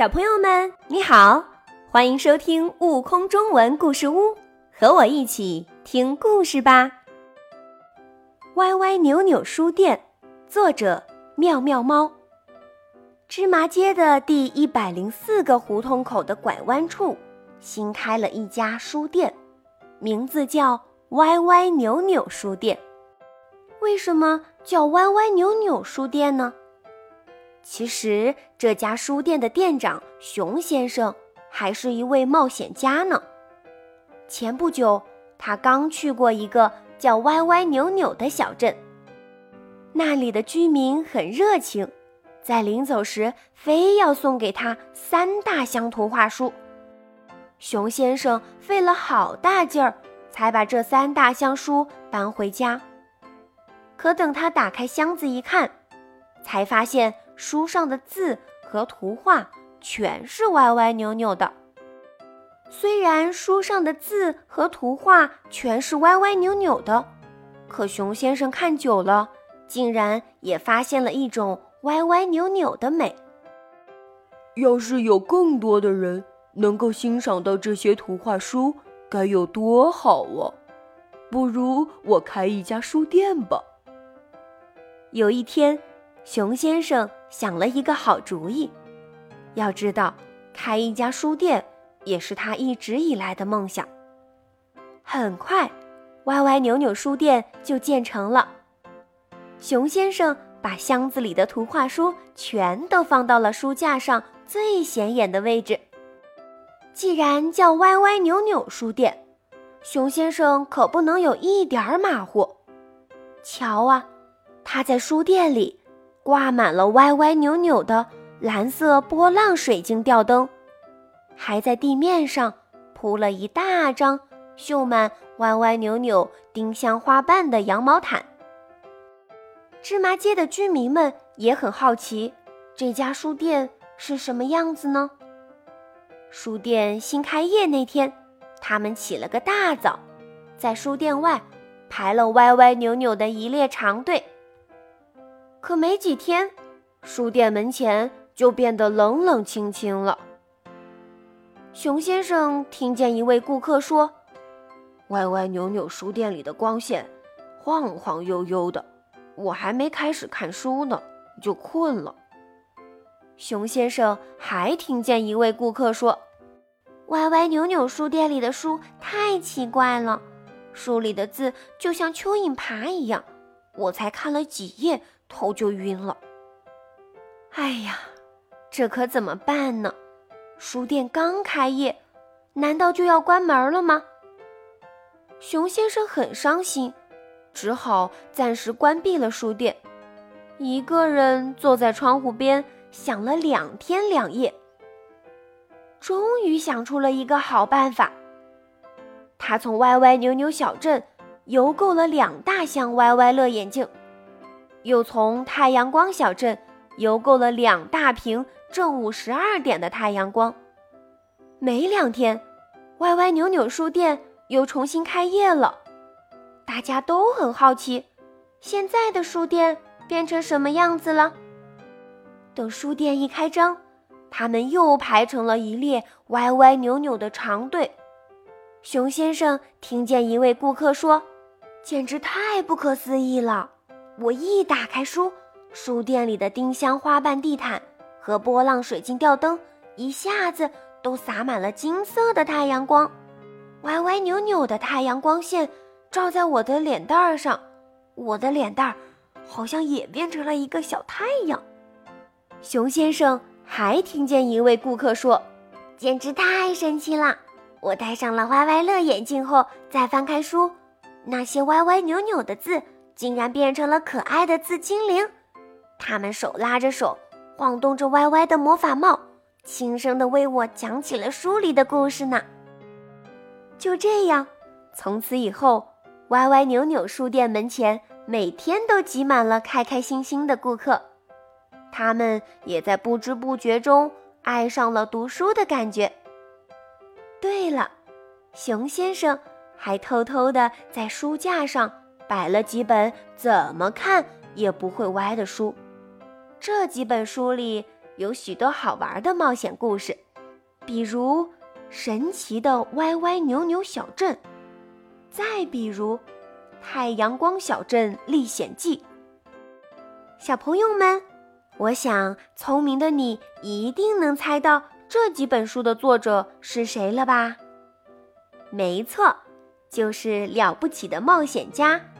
小朋友们，你好，欢迎收听《悟空中文故事屋》，和我一起听故事吧。歪歪扭扭书店，作者妙妙猫。芝麻街的第一百零四个胡同口的拐弯处，新开了一家书店，名字叫歪歪扭扭书店。为什么叫歪歪扭扭书店呢？其实这家书店的店长熊先生还是一位冒险家呢。前不久，他刚去过一个叫歪歪扭扭的小镇，那里的居民很热情，在临走时非要送给他三大箱图画书。熊先生费了好大劲儿，才把这三大箱书搬回家。可等他打开箱子一看，才发现。书上的字和图画全是歪歪扭扭的。虽然书上的字和图画全是歪歪扭扭的，可熊先生看久了，竟然也发现了一种歪歪扭扭的美。要是有更多的人能够欣赏到这些图画书，该有多好啊！不如我开一家书店吧。有一天。熊先生想了一个好主意。要知道，开一家书店也是他一直以来的梦想。很快，歪歪扭扭书店就建成了。熊先生把箱子里的图画书全都放到了书架上最显眼的位置。既然叫歪歪扭扭书店，熊先生可不能有一点马虎。瞧啊，他在书店里。挂满了歪歪扭扭的蓝色波浪水晶吊灯，还在地面上铺了一大张绣满歪歪扭扭丁香花瓣的羊毛毯。芝麻街的居民们也很好奇，这家书店是什么样子呢？书店新开业那天，他们起了个大早，在书店外排了歪歪扭扭的一列长队。可没几天，书店门前就变得冷冷清清了。熊先生听见一位顾客说：“歪歪扭扭书店里的光线晃晃悠悠的，我还没开始看书呢，就困了。”熊先生还听见一位顾客说：“歪歪扭扭书店里的书太奇怪了，书里的字就像蚯蚓爬一样，我才看了几页。”头就晕了。哎呀，这可怎么办呢？书店刚开业，难道就要关门了吗？熊先生很伤心，只好暂时关闭了书店，一个人坐在窗户边想了两天两夜，终于想出了一个好办法。他从歪歪扭扭小镇邮购了两大箱歪歪乐眼镜。又从太阳光小镇邮购了两大瓶正午十二点的太阳光。没两天，歪歪扭扭书店又重新开业了。大家都很好奇，现在的书店变成什么样子了。等书店一开张，他们又排成了一列歪歪扭扭的长队。熊先生听见一位顾客说：“简直太不可思议了。”我一打开书，书店里的丁香花瓣地毯和波浪水晶吊灯一下子都洒满了金色的太阳光，歪歪扭扭的太阳光线照在我的脸蛋儿上，我的脸蛋儿好像也变成了一个小太阳。熊先生还听见一位顾客说：“简直太神奇了！我戴上了歪歪乐眼镜后，再翻开书，那些歪歪扭扭的字。”竟然变成了可爱的字精灵，他们手拉着手，晃动着歪歪的魔法帽，轻声地为我讲起了书里的故事呢。就这样，从此以后，歪歪扭扭书店门前每天都挤满了开开心心的顾客，他们也在不知不觉中爱上了读书的感觉。对了，熊先生还偷偷地在书架上。摆了几本怎么看也不会歪的书，这几本书里有许多好玩的冒险故事，比如《神奇的歪歪扭扭小镇》，再比如《太阳光小镇历险记》。小朋友们，我想聪明的你一定能猜到这几本书的作者是谁了吧？没错，就是了不起的冒险家